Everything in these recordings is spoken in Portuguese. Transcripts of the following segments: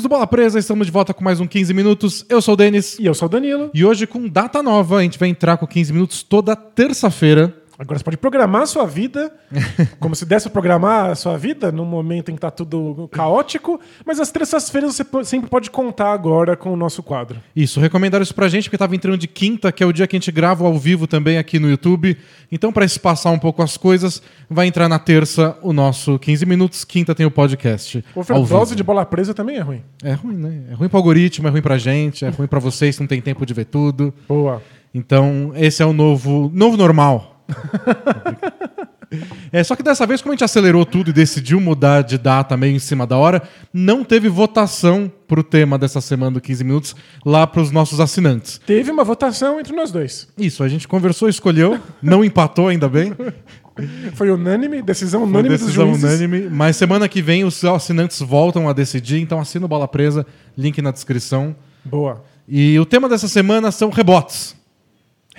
amigos do Bola Presa, estamos de volta com mais um 15 minutos. Eu sou o Denis. E eu sou o Danilo. E hoje com data nova, a gente vai entrar com 15 minutos toda terça-feira. Agora você pode programar a sua vida, como se desse programar a sua vida num momento em que tá tudo caótico, mas às terças-feiras você sempre pode contar agora com o nosso quadro. Isso, recomendaram isso pra gente porque tava entrando de quinta, que é o dia que a gente grava ao vivo também aqui no YouTube. Então, pra espaçar um pouco as coisas, vai entrar na terça o nosso 15 minutos, quinta tem o podcast. O overdose de bola presa também é ruim. É ruim, né? É ruim pro algoritmo, é ruim pra gente, é ruim pra vocês que não tem tempo de ver tudo. Boa. Então, esse é o novo, novo normal. é, só que dessa vez, como a gente acelerou tudo e decidiu mudar de data meio em cima da hora, não teve votação pro tema dessa semana do 15 minutos lá pros nossos assinantes. Teve uma votação entre nós dois. Isso, a gente conversou, escolheu, não empatou ainda bem. Foi unânime, decisão Foi unânime dos decisão juízes. unânime, mas semana que vem os assinantes voltam a decidir, então assina o Bola Presa, link na descrição. Boa. E o tema dessa semana são rebotes.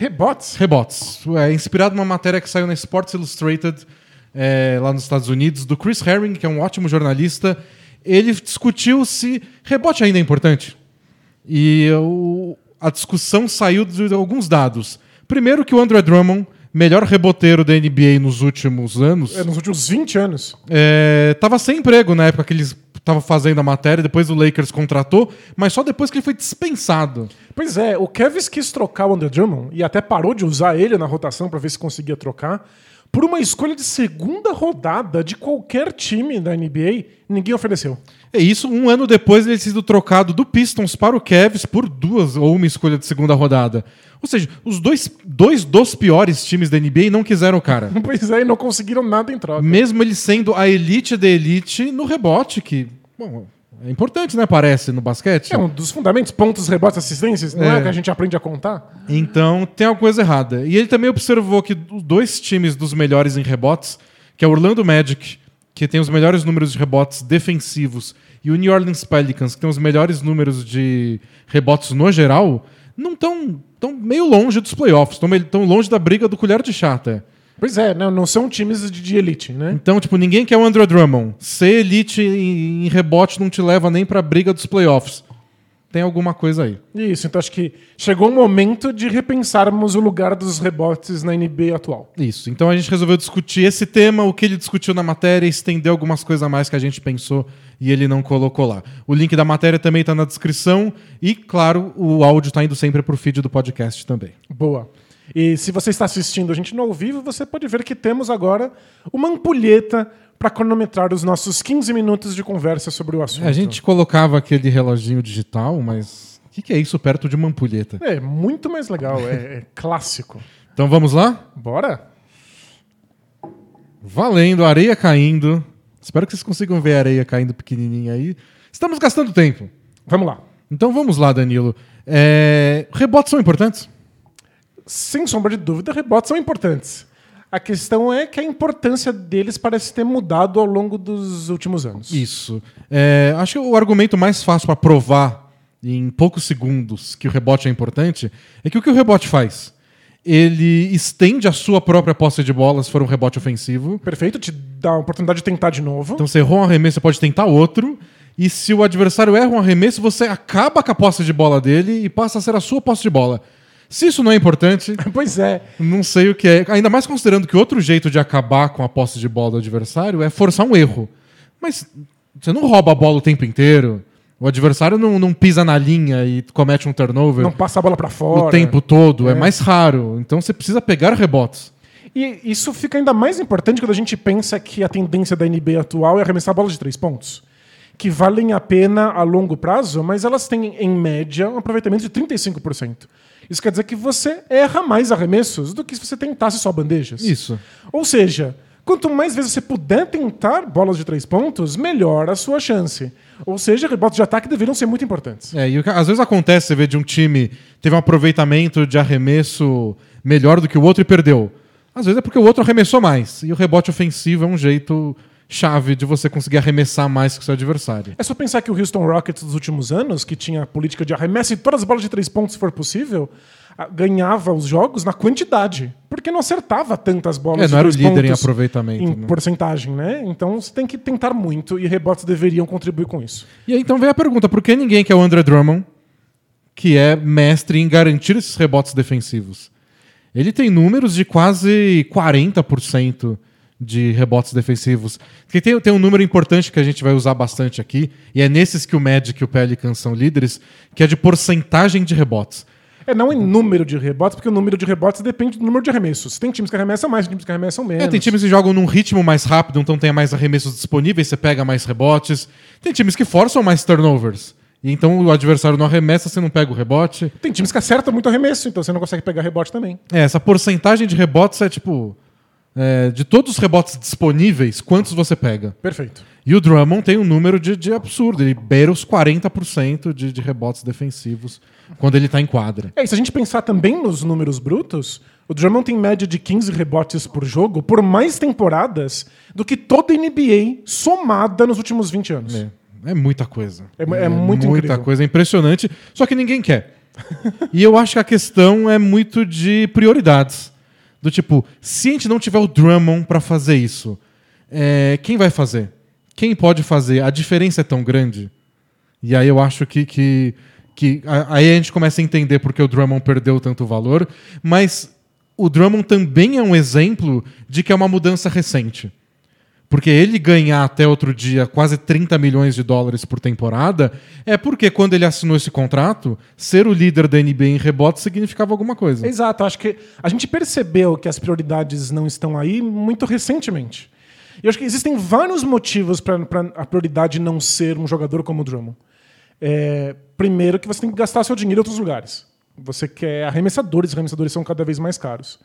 Rebotes? Rebotes. É inspirado numa matéria que saiu na Sports Illustrated, é, lá nos Estados Unidos, do Chris Herring, que é um ótimo jornalista. Ele discutiu se rebote ainda é importante. E o- a discussão saiu de alguns dados. Primeiro que o André Drummond, melhor reboteiro da NBA nos últimos anos, É, nos últimos 20 anos. estava sem emprego na época que eles estavam fazendo a matéria, depois o Lakers contratou, mas só depois que ele foi dispensado. Pois é, o Kevs quis trocar o Andrew Drummond e até parou de usar ele na rotação pra ver se conseguia trocar. Por uma escolha de segunda rodada de qualquer time da NBA, ninguém ofereceu. É isso, um ano depois ele ter sido trocado do Pistons para o Cavs por duas ou uma escolha de segunda rodada. Ou seja, os dois, dois dos piores times da NBA não quiseram o cara. Pois é, e não conseguiram nada em troca. Mesmo ele sendo a elite da elite no rebote, que bom, é importante, né? Parece no basquete. É um dos fundamentos, pontos, rebotes, assistências, não é, É. o que a gente aprende a contar? Então tem alguma coisa errada. E ele também observou que os dois times dos melhores em rebotes, que é o Orlando Magic, que tem os melhores números de rebotes defensivos, e o New Orleans Pelicans, que tem os melhores números de rebotes no geral, não estão tão meio longe dos playoffs, estão longe da briga do colher de chá até. Pois é, não, não são times de, de elite, né? Então, tipo, ninguém quer o Andrew Drummond. Ser elite em, em rebote não te leva nem pra briga dos playoffs. Tem alguma coisa aí. Isso, então acho que chegou o momento de repensarmos o lugar dos rebotes na NBA atual. Isso. Então a gente resolveu discutir esse tema, o que ele discutiu na matéria, estender algumas coisas a mais que a gente pensou e ele não colocou lá. O link da matéria também está na descrição e, claro, o áudio está indo sempre para o feed do podcast também. Boa. E se você está assistindo a gente no ao vivo, você pode ver que temos agora uma ampulheta para cronometrar os nossos 15 minutos de conversa sobre o assunto. A gente colocava aquele reloginho digital, mas o que, que é isso perto de uma ampulheta? É muito mais legal, é, é clássico. Então vamos lá? Bora? Valendo, areia caindo. Espero que vocês consigam ver a areia caindo pequenininha aí. Estamos gastando tempo. Vamos lá. Então vamos lá, Danilo. É, Rebotes são importantes? Sem sombra de dúvida, rebotes são importantes. A questão é que a importância deles parece ter mudado ao longo dos últimos anos. Isso. É, acho que o argumento mais fácil para provar em poucos segundos que o rebote é importante é que o que o rebote faz? Ele estende a sua própria posse de bola se for um rebote ofensivo. Perfeito, te dá a oportunidade de tentar de novo. Então você errou um arremesso, você pode tentar outro. E se o adversário erra um arremesso, você acaba com a posse de bola dele e passa a ser a sua posse de bola. Se isso não é importante, Pois é. não sei o que é. Ainda mais considerando que outro jeito de acabar com a posse de bola do adversário é forçar um erro. Mas você não rouba a bola o tempo inteiro. O adversário não, não pisa na linha e comete um turnover Não passa a bola para fora. o tempo todo. É. mais raro. Então você precisa pegar rebotes. E isso fica ainda mais importante quando a gente pensa que a tendência da NBA atual é arremessar bolas de três pontos. Que valem a pena a longo prazo, mas elas têm, em média, um aproveitamento de 35%. Isso quer dizer que você erra mais arremessos do que se você tentasse só bandejas. Isso. Ou seja, quanto mais vezes você puder tentar bolas de três pontos, melhor a sua chance. Ou seja, rebotes de ataque deveriam ser muito importantes. É, e o que às vezes acontece, você vê de um time teve um aproveitamento de arremesso melhor do que o outro e perdeu. Às vezes é porque o outro arremessou mais. E o rebote ofensivo é um jeito chave de você conseguir arremessar mais que o seu adversário. É só pensar que o Houston Rockets dos últimos anos, que tinha a política de arremesse todas as bolas de três pontos se for possível, ganhava os jogos na quantidade, porque não acertava tantas bolas É, não era o líder em aproveitamento. em né? porcentagem, né? Então você tem que tentar muito e rebotes deveriam contribuir com isso. E aí então vem a pergunta: por que ninguém quer o André Drummond, que é mestre em garantir esses rebotes defensivos? Ele tem números de quase 40% de rebotes defensivos. Porque tem, tem um número importante que a gente vai usar bastante aqui, e é nesses que o Magic e o Pelicans são líderes, que é de porcentagem de rebotes. É não em número de rebotes, porque o número de rebotes depende do número de arremessos. Tem times que arremessam mais, tem times que arremessam menos. É, tem times que jogam num ritmo mais rápido, então tem mais arremessos disponíveis, você pega mais rebotes. Tem times que forçam mais turnovers. E então o adversário não arremessa, você não pega o rebote. Tem times que acertam muito arremesso, então você não consegue pegar rebote também. É, essa porcentagem de rebotes é tipo. É, de todos os rebotes disponíveis, quantos você pega? Perfeito. E o Drummond tem um número de, de absurdo. Ele beira os 40% de, de rebotes defensivos quando ele tá em quadra. É, e se a gente pensar também nos números brutos, o Drummond tem média de 15 rebotes por jogo por mais temporadas do que toda a NBA somada nos últimos 20 anos. É, é muita coisa. É mu- é muito Muita incrível. coisa, é impressionante. Só que ninguém quer. e eu acho que a questão é muito de prioridades. Do tipo, se a gente não tiver o Drummond pra fazer isso, é, quem vai fazer? Quem pode fazer? A diferença é tão grande. E aí eu acho que, que, que aí a gente começa a entender porque o Drummond perdeu tanto valor. Mas o Drummond também é um exemplo de que é uma mudança recente. Porque ele ganhar até outro dia quase 30 milhões de dólares por temporada é porque quando ele assinou esse contrato, ser o líder da NBA em rebote significava alguma coisa. Exato, acho que a gente percebeu que as prioridades não estão aí muito recentemente. E acho que existem vários motivos para a prioridade não ser um jogador como o Drummond. É, primeiro, que você tem que gastar seu dinheiro em outros lugares. Você quer arremessadores, arremessadores são cada vez mais caros.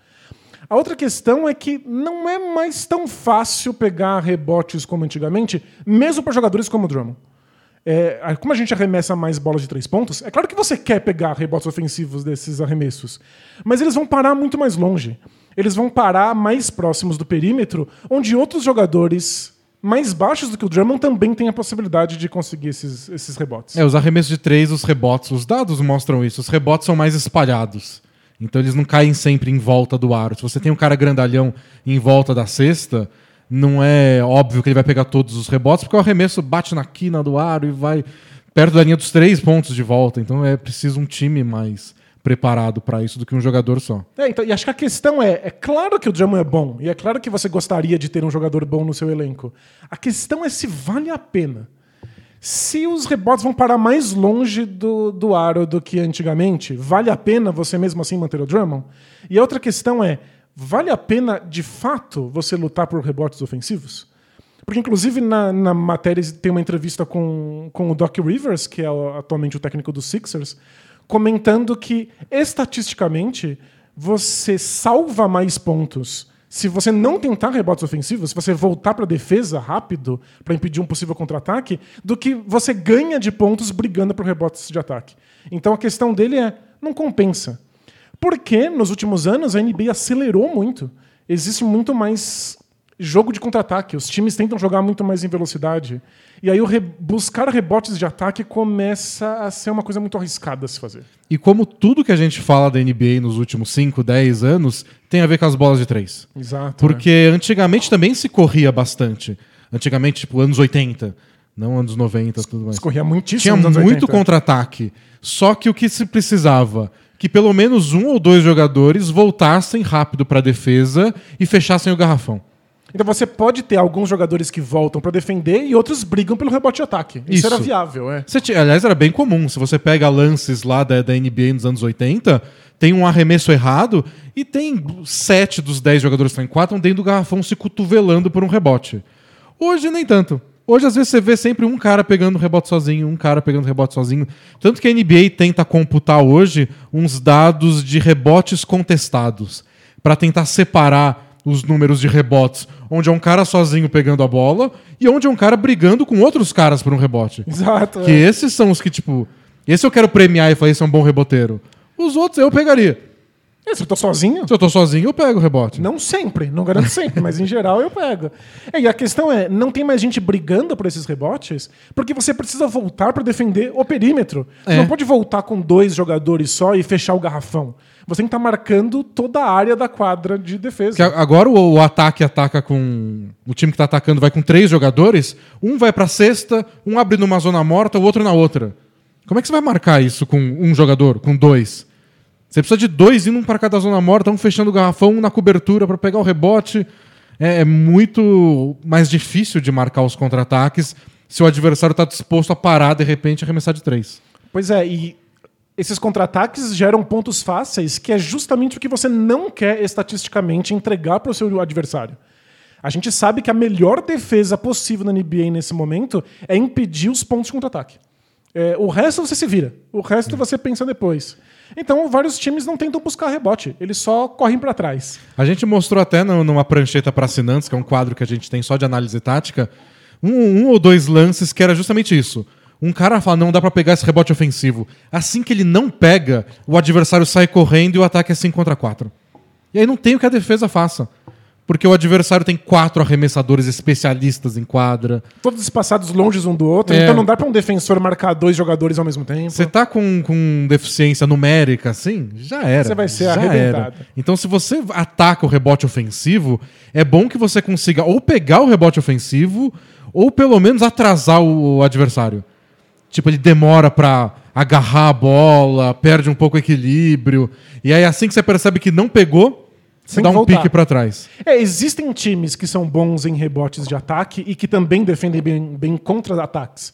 A outra questão é que não é mais tão fácil pegar rebotes como antigamente, mesmo para jogadores como o Drummond. É, como a gente arremessa mais bolas de três pontos, é claro que você quer pegar rebotes ofensivos desses arremessos, mas eles vão parar muito mais longe. Eles vão parar mais próximos do perímetro, onde outros jogadores mais baixos do que o Drummond também têm a possibilidade de conseguir esses, esses rebotes. É, os arremessos de três, os rebotes, os dados mostram isso. Os rebotes são mais espalhados. Então eles não caem sempre em volta do aro. Se você tem um cara grandalhão em volta da cesta, não é óbvio que ele vai pegar todos os rebotes, porque o arremesso bate na quina do aro e vai perto da linha dos três pontos de volta. Então é preciso um time mais preparado para isso do que um jogador só. É, então, e acho que a questão é, é claro que o Drummond é bom, e é claro que você gostaria de ter um jogador bom no seu elenco. A questão é se vale a pena. Se os rebotes vão parar mais longe do, do aro do que antigamente, vale a pena você mesmo assim manter o Drummond? E a outra questão é, vale a pena de fato você lutar por rebotes ofensivos? Porque, inclusive, na, na matéria tem uma entrevista com, com o Doc Rivers, que é atualmente o técnico dos Sixers, comentando que, estatisticamente, você salva mais pontos se você não tentar rebotes ofensivos, se você voltar para a defesa rápido para impedir um possível contra-ataque, do que você ganha de pontos brigando por rebotes de ataque. Então a questão dele é: não compensa. Porque nos últimos anos a NBA acelerou muito. Existe muito mais jogo de contra-ataque. Os times tentam jogar muito mais em velocidade. E aí o re- buscar rebotes de ataque começa a ser uma coisa muito arriscada a se fazer. E como tudo que a gente fala da NBA nos últimos 5, 10 anos tem a ver com as bolas de três. Exato. Porque antigamente também se corria bastante. Antigamente, tipo, anos 80, não anos 90, tudo mais. Corria muitíssimo Tinha nos anos muito 80. contra-ataque. Só que o que se precisava? Que pelo menos um ou dois jogadores voltassem rápido para a defesa e fechassem o garrafão. Então você pode ter alguns jogadores que voltam para defender e outros brigam pelo rebote de ataque. Isso, Isso. era viável, é. Você tinha- aliás, era bem comum. Se você pega lances lá da, da NBA nos anos 80, tem um arremesso errado e tem sete dos dez jogadores que estão em quatro dentro do garrafão se cotovelando por um rebote. Hoje, nem tanto. Hoje, às vezes, você vê sempre um cara pegando rebote sozinho, um cara pegando rebote sozinho. Tanto que a NBA tenta computar hoje uns dados de rebotes contestados para tentar separar os números de rebotes, onde é um cara sozinho pegando a bola e onde é um cara brigando com outros caras por um rebote. Exato. Que é. esses são os que, tipo, esse eu quero premiar e falar, esse é um bom reboteiro. Os outros eu pegaria. É, Se eu tô sozinho, Se eu tô sozinho, eu pego o rebote. Não sempre, não garanto sempre, mas em geral eu pego. É, e a questão é, não tem mais gente brigando por esses rebotes, porque você precisa voltar para defender o perímetro. Você É. não pode voltar com dois jogadores só e fechar o garrafão. você tem que estar marcando toda a área da quadra de defesa. Que agora o, o ataque ataca com. O time que tá atacando vai com três jogadores, um vai pra cesta, um abre numa zona morta, o outro na outra. Como é que você vai marcar isso com um jogador, com dois? Você precisa de dois indo um para cada zona morta, um fechando o garrafão, um na cobertura para pegar o rebote. É, é muito mais difícil de marcar os contra-ataques se o adversário está disposto a parar de repente e arremessar de três. Pois é, e esses contra-ataques geram pontos fáceis, que é justamente o que você não quer estatisticamente entregar para o seu adversário. A gente sabe que a melhor defesa possível na NBA nesse momento é impedir os pontos de contra-ataque. É, o resto você se vira. O resto você pensa depois. Então, vários times não tentam buscar rebote, eles só correm para trás. A gente mostrou até numa prancheta para assinantes, que é um quadro que a gente tem só de análise tática, um, um ou dois lances que era justamente isso. Um cara fala, não dá pra pegar esse rebote ofensivo. Assim que ele não pega, o adversário sai correndo e o ataque é 5 contra 4. E aí não tem o que a defesa faça. Porque o adversário tem quatro arremessadores especialistas em quadra. Todos espaçados longe um do outro, É. então não dá para um defensor marcar dois jogadores ao mesmo tempo. Você tá com, com deficiência numérica, assim, já era. Você vai ser já arrebentado. era. Então, se você ataca o rebote ofensivo, é bom que você consiga ou pegar o rebote ofensivo, ou pelo menos atrasar o adversário. Tipo, ele demora pra agarrar a bola, perde um pouco o equilíbrio. E aí, assim que você percebe que não pegou, você Tem dá um voltar. pique pra trás. É, existem times que são bons em rebotes de ataque e que também defendem bem, bem contra-ataques.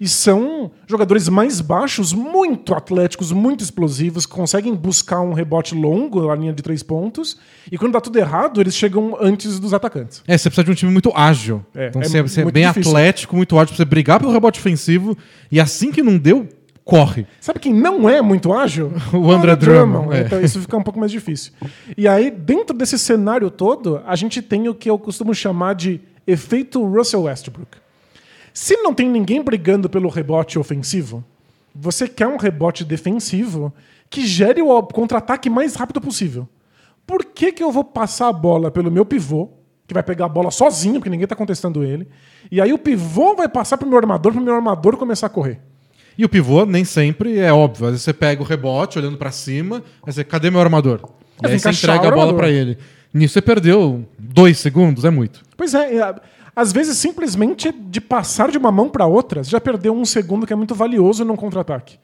E são jogadores mais baixos, muito atléticos, muito explosivos, que conseguem buscar um rebote longo na linha de três pontos. E quando dá tudo errado, eles chegam antes dos atacantes. É, você precisa de um time muito ágil. É, então é você, você é bem difícil. atlético, muito ágil pra você brigar pelo rebote ofensivo. E assim que não deu, corre. Sabe quem não é muito ágil? O André Drummond, é. Então isso fica um pouco mais difícil. E aí, dentro desse cenário todo, a gente tem o que eu costumo chamar de efeito Russell Westbrook. Se não tem ninguém brigando pelo rebote ofensivo, você quer um rebote defensivo que gere o contra-ataque mais rápido possível. Por que, que eu vou passar a bola pelo meu pivô, que vai pegar a bola sozinho, porque ninguém está contestando ele, e aí o pivô vai passar pro meu armador, pro meu armador começar a correr? E o pivô nem sempre é óbvio. Às vezes você pega o rebote olhando pra cima, aí você, cadê meu armador? E aí você entrega a bola pra ele. Nisso você perdeu dois segundos, é muito. Pois é, é, às vezes simplesmente de passar de uma mão para outra, você já perdeu um segundo que é muito valioso num contra-ataque.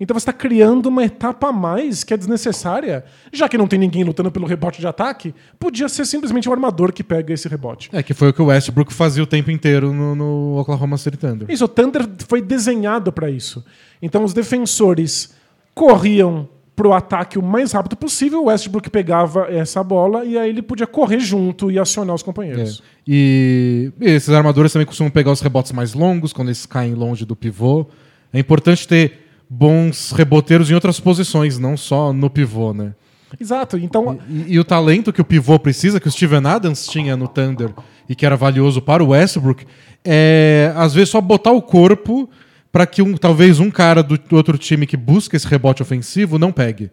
Então você está criando uma etapa a mais que é desnecessária, já que não tem ninguém lutando pelo rebote de ataque, podia ser simplesmente o armador que pega esse rebote. É que foi o que o Westbrook fazia o tempo inteiro no, no Oklahoma City Thunder. Isso, o Thunder foi desenhado para isso. Então os defensores corriam pro ataque o mais rápido possível, o Westbrook pegava essa bola e aí ele podia correr junto e acionar os É. companheiros. E, e esses armadores também costumam pegar os rebotes mais longos, quando eles caem longe do pivô. É importante ter bons reboteiros em outras posições, não só no pivô, né? Exato. Então, E, e o talento que o pivô precisa, que o Steven Adams tinha no Thunder e que era valioso para o Westbrook, é às vezes só botar o corpo para que um, talvez um cara do, do outro time que busca esse rebote ofensivo não pegue.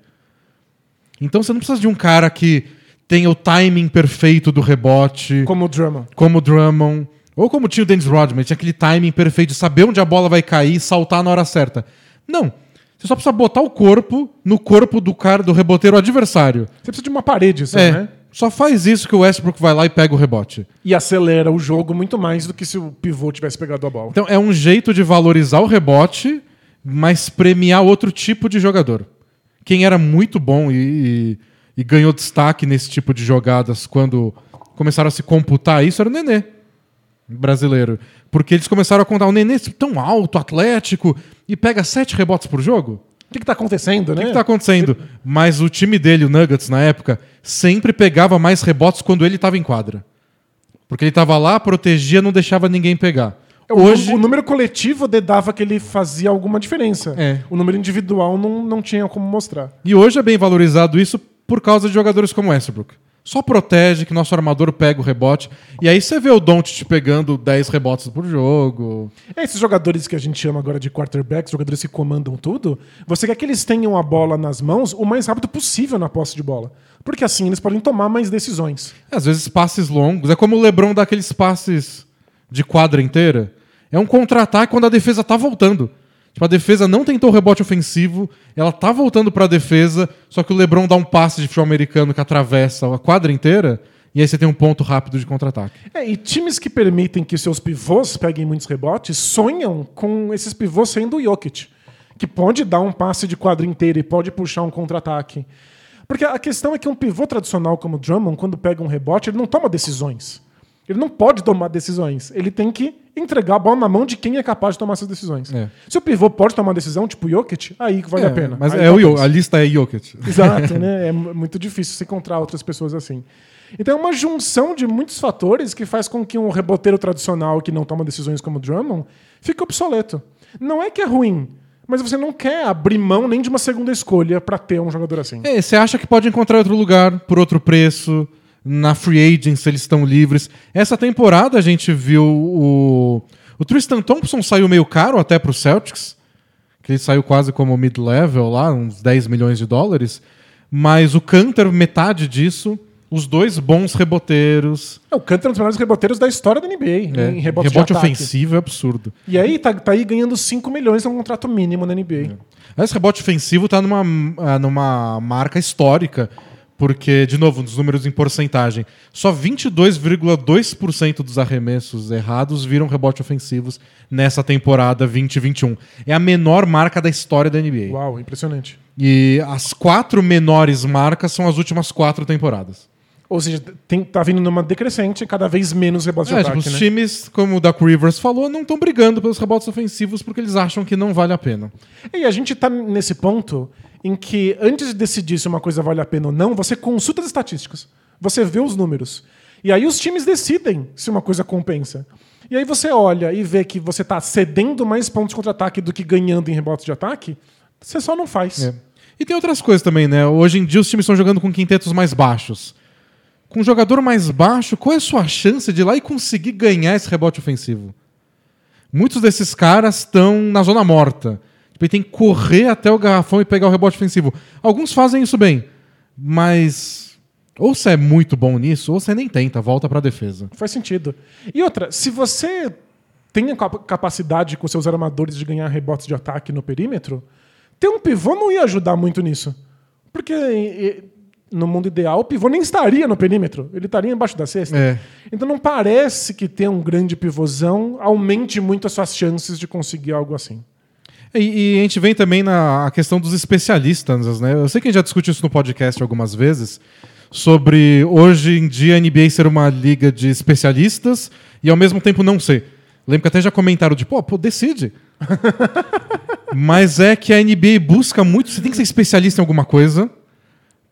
Então você não precisa de um cara que tenha o timing perfeito do rebote, como o Drummond. como o Drummond, ou como tinha o Dennis Rodman, tinha aquele timing perfeito de saber onde a bola vai cair e saltar na hora certa. Não. Você só precisa botar o corpo no corpo do cara, do reboteiro adversário. Você precisa de uma parede só, É. né? Só faz isso que o Westbrook vai lá e pega o rebote. E acelera o jogo muito mais do que se o pivô tivesse pegado a bola. Então é um jeito de valorizar o rebote, mas premiar outro tipo de jogador. Quem era muito bom e, e- e ganhou destaque nesse tipo de jogadas quando começaram a se computar isso era o Nenê, brasileiro. Porque eles começaram a contar o Nenê tão alto, atlético, e pega sete rebotes por jogo. O que, que tá acontecendo, O né? que, que tá acontecendo? Mas o time dele, o Nuggets, na época, sempre pegava mais rebotes quando ele estava em quadra. Porque ele estava lá, protegia, não deixava ninguém pegar. O- Hoje, o, número coletivo de- dava que ele fazia alguma diferença. É. O número individual não, não tinha como mostrar. E hoje é bem valorizado isso por causa de jogadores como Westbrook. Só protege que nosso armador pega o rebote. E aí você vê o Doncic pegando 10 rebotes por jogo. Esses jogadores que a gente chama agora de quarterbacks, jogadores que comandam tudo, você quer que eles tenham a bola nas mãos o mais rápido possível na posse de bola. Porque assim eles podem tomar mais decisões. Às vezes passes longos. É como o LeBron dá aqueles passes de quadra inteira. É um contra-ataque quando a defesa tá voltando. Tipo, a defesa não tentou o rebote ofensivo, ela tá voltando pra defesa, só que o LeBron dá um passe de futebol americano que atravessa a quadra inteira, e aí você tem um ponto rápido de contra-ataque. É, e times que permitem que seus pivôs peguem muitos rebotes sonham com esses pivôs sendo o Jokic, que pode dar um passe de quadra inteira e pode puxar um contra-ataque. Porque a questão é que um pivô tradicional como o Drummond, quando pega um rebote, ele não toma decisões. Ele não pode tomar decisões. Ele tem que entregar a bola na mão de quem é capaz de tomar essas decisões. É. Se o pivô pode tomar decisão, tipo Jokic, aí vale a pena. Mas Aí é o a lista é Jokic. Exato, né? É mu- muito difícil se encontrar outras pessoas assim. Então é uma junção de muitos fatores que faz com que um reboteiro tradicional que não toma decisões como o Drummond fique obsoleto. Não é que é ruim, mas você não quer abrir mão nem de uma segunda escolha pra ter um jogador assim. É, você acha que pode encontrar outro lugar, por outro preço, na free agents, eles estão livres. Essa temporada a gente viu o. O Tristan Thompson saiu meio caro até pro Celtics, que ele saiu quase como mid-level lá, uns 10 milhões de dólares. Mas o Cantor, metade disso. Os dois bons reboteiros. É, o Cantor é um dos melhores reboteiros da história da NBA É, em rebote, rebote ofensivo é absurdo. E aí tá, tá aí ganhando 5 milhões num contrato mínimo na NBA. Esse rebote ofensivo tá numa, ah, numa marca histórica, porque, de novo, nos números em porcentagem, só 22,2% dos arremessos errados viram rebote ofensivos nessa temporada 2021. É a menor marca da história da NBA. Uau, impressionante. E as quatro menores marcas são as últimas quatro temporadas. Ou seja, tem, tá vindo numa decrescente, cada vez menos rebotes de É, tipo, ataque, os né? times, como o Doc Rivers falou, não estão brigando pelos rebotes ofensivos porque eles acham que não vale a pena. E a gente tá nesse ponto em que, antes de decidir se uma coisa vale a pena ou não, você consulta as estatísticas. Você vê os números. E aí os times decidem se uma coisa compensa. E aí você olha e vê que você tá cedendo mais pontos contra-ataque do que ganhando em rebotes de ataque, você só não faz. É. E tem outras coisas também, né? Hoje em dia os times estão jogando com quintetos mais baixos. Com um jogador mais baixo, qual é a sua chance de ir lá e conseguir ganhar esse rebote ofensivo? Muitos desses caras estão na zona morta. Ele tem que correr até o garrafão e pegar o rebote ofensivo. Alguns fazem isso bem, mas ou você é muito bom nisso, ou você nem tenta, volta pra defesa. Faz sentido. E outra, se você tem a capa- capacidade com seus armadores de ganhar rebotes de ataque no perímetro, ter um pivô não ia ajudar muito nisso. Porque no mundo ideal, o pivô nem estaria no perímetro, ele estaria embaixo da cesta. É. Então não parece que ter um grande pivôzão aumente muito as suas chances de conseguir algo assim. E, e a gente vem também na questão dos especialistas, né? Eu sei que a gente já discutiu isso no podcast algumas vezes, sobre hoje em dia a NBA ser uma liga de especialistas e ao mesmo tempo não ser. Lembro que até já comentaram de, pô, pô decide. Mas é que a NBA busca muito, você tem que ser especialista em alguma coisa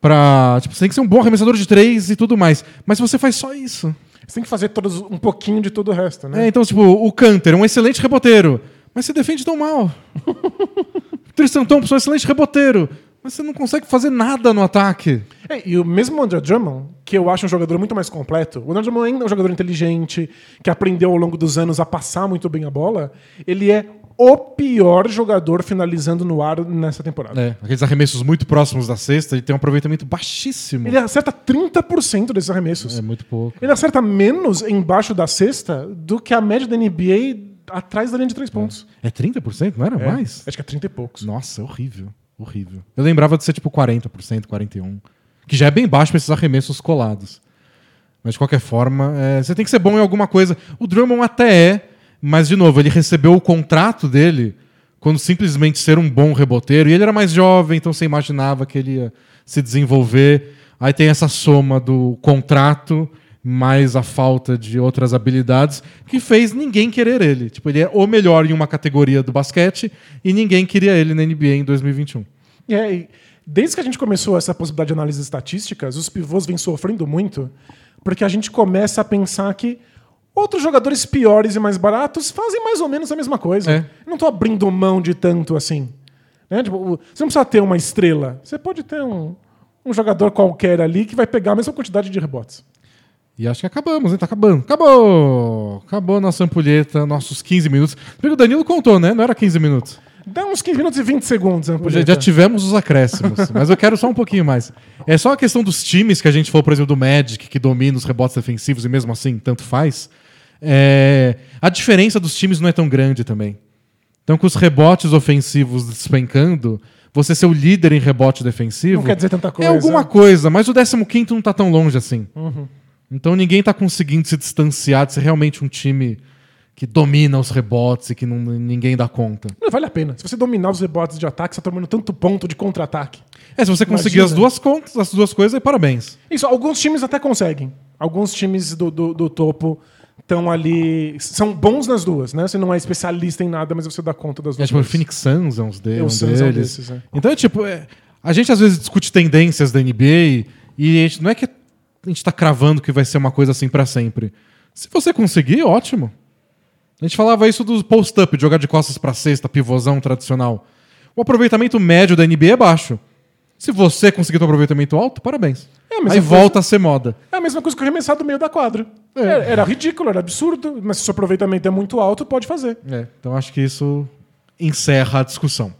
pra. Tipo, você tem que ser um bom arremessador de três e tudo mais. Mas você faz só isso. Você tem que fazer todos um pouquinho de todo o resto, né? É, então, tipo, o Canter é um excelente reboteiro, mas você defende tão mal. Tristan Thompson é um excelente reboteiro, mas você não consegue fazer nada no ataque. É, e o mesmo André Drummond, que eu acho um jogador muito mais completo, o André Drummond ainda é um jogador inteligente, que aprendeu ao longo dos anos a passar muito bem a bola, ele é o pior jogador finalizando no ar nessa temporada. É, aqueles arremessos muito próximos da cesta, ele tem um aproveitamento baixíssimo. Ele acerta 30% desses arremessos. É muito pouco. Ele acerta menos embaixo da cesta do que a média da NBA atrás da linha de três pontos. É 30%? Não era É, mais? Acho que é 30 e poucos. Nossa, é horrível. Horrível. Eu lembrava de ser tipo 40%, 41%. Que já é bem baixo pra esses arremessos colados. Mas de qualquer forma, é, você tem que ser bom em alguma coisa. O Drummond até é, mas de novo, ele recebeu o contrato dele quando simplesmente ser um bom reboteiro. E ele era mais jovem, então você imaginava que ele ia se desenvolver. Aí tem essa soma do contrato mais a falta de outras habilidades que fez ninguém querer ele. Tipo, ele é o melhor em uma categoria do basquete e ninguém queria ele na NBA em 2021. E aí, desde que a gente começou essa possibilidade de análises estatísticas, os pivôs vêm sofrendo muito, porque a gente começa a pensar que outros jogadores piores e mais baratos fazem mais ou menos a mesma coisa. É. Não estou abrindo mão de tanto assim. Né? Tipo, você não precisa ter uma estrela. Você pode ter um, um jogador qualquer ali que vai pegar a mesma quantidade de rebotes. E acho que acabamos, hein? Tá acabando. Acabou! Acabou a nossa ampulheta, nossos 15 minutos. Porque o Danilo contou, né? Não era 15 minutos. Dá uns 15 minutos e 20 segundos, Já, Ampulheta. já tivemos os acréscimos, mas eu quero só um pouquinho mais. É só a questão dos times que a gente falou, por exemplo, do Magic, que domina os rebotes defensivos e mesmo assim tanto faz. É, a diferença dos times não é tão grande também. Então, com os rebotes ofensivos despencando, você ser o líder em rebote defensivo. Não quer dizer tanta coisa. É alguma coisa, mas o 15 não tá tão longe assim. Uhum. Então ninguém tá conseguindo se distanciar de ser realmente um time que domina os rebotes e que não, ninguém dá conta. Não vale a pena. Se você dominar os rebotes de ataque, você tá tomando tanto ponto de contra-ataque. É, se você conseguir as duas contas, as duas coisas, parabéns. Isso, alguns times até conseguem. Alguns times do, do, do topo estão ali. São bons nas duas, né? Você não é especialista em nada, mas você dá conta das É, duas. tipo, o. Phoenix Suns é uns de, É, o um Suns é um deles. desses, é. Então, é tipo, é, a gente às vezes discute tendências da NBA e a gente, não é que a gente tá cravando que vai ser uma coisa assim pra sempre. Se você conseguir, ótimo. A gente falava isso do post-up, de jogar de costas pra cesta, pivôzão tradicional. O aproveitamento médio da NBA é baixo. Se você conseguir um aproveitamento alto, parabéns. É, Aí é volta a ser moda. É a mesma coisa que arremessar do meio da quadra. É. Era, era ridículo, era absurdo, mas se o seu aproveitamento é muito alto, pode fazer. É, então acho que isso encerra a discussão.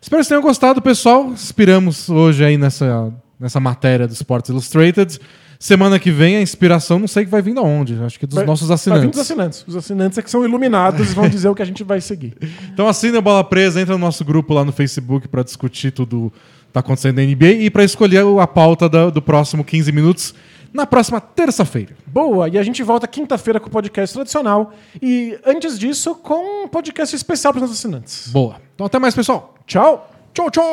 Espero que vocês tenham gostado, pessoal. Inspiramos hoje aí nessa, nessa matéria do Sports Illustrated. Semana que vem a inspiração não sei que vai vir de onde. Acho que dos Vai- nossos Vai vir assinantes. dos assinantes. Os assinantes é que são iluminados e vão dizer o que a gente vai seguir. Então assina a Bola Presa, entra no nosso grupo lá no Facebook para discutir tudo que tá acontecendo na NBA e para escolher a pauta da- do próximo 15 minutos na próxima terça-feira. Boa, e a gente volta quinta-feira com o podcast tradicional. E antes disso, com um podcast especial para os nossos assinantes. Boa. Então até mais, pessoal. Tchau! Tchau, tchau!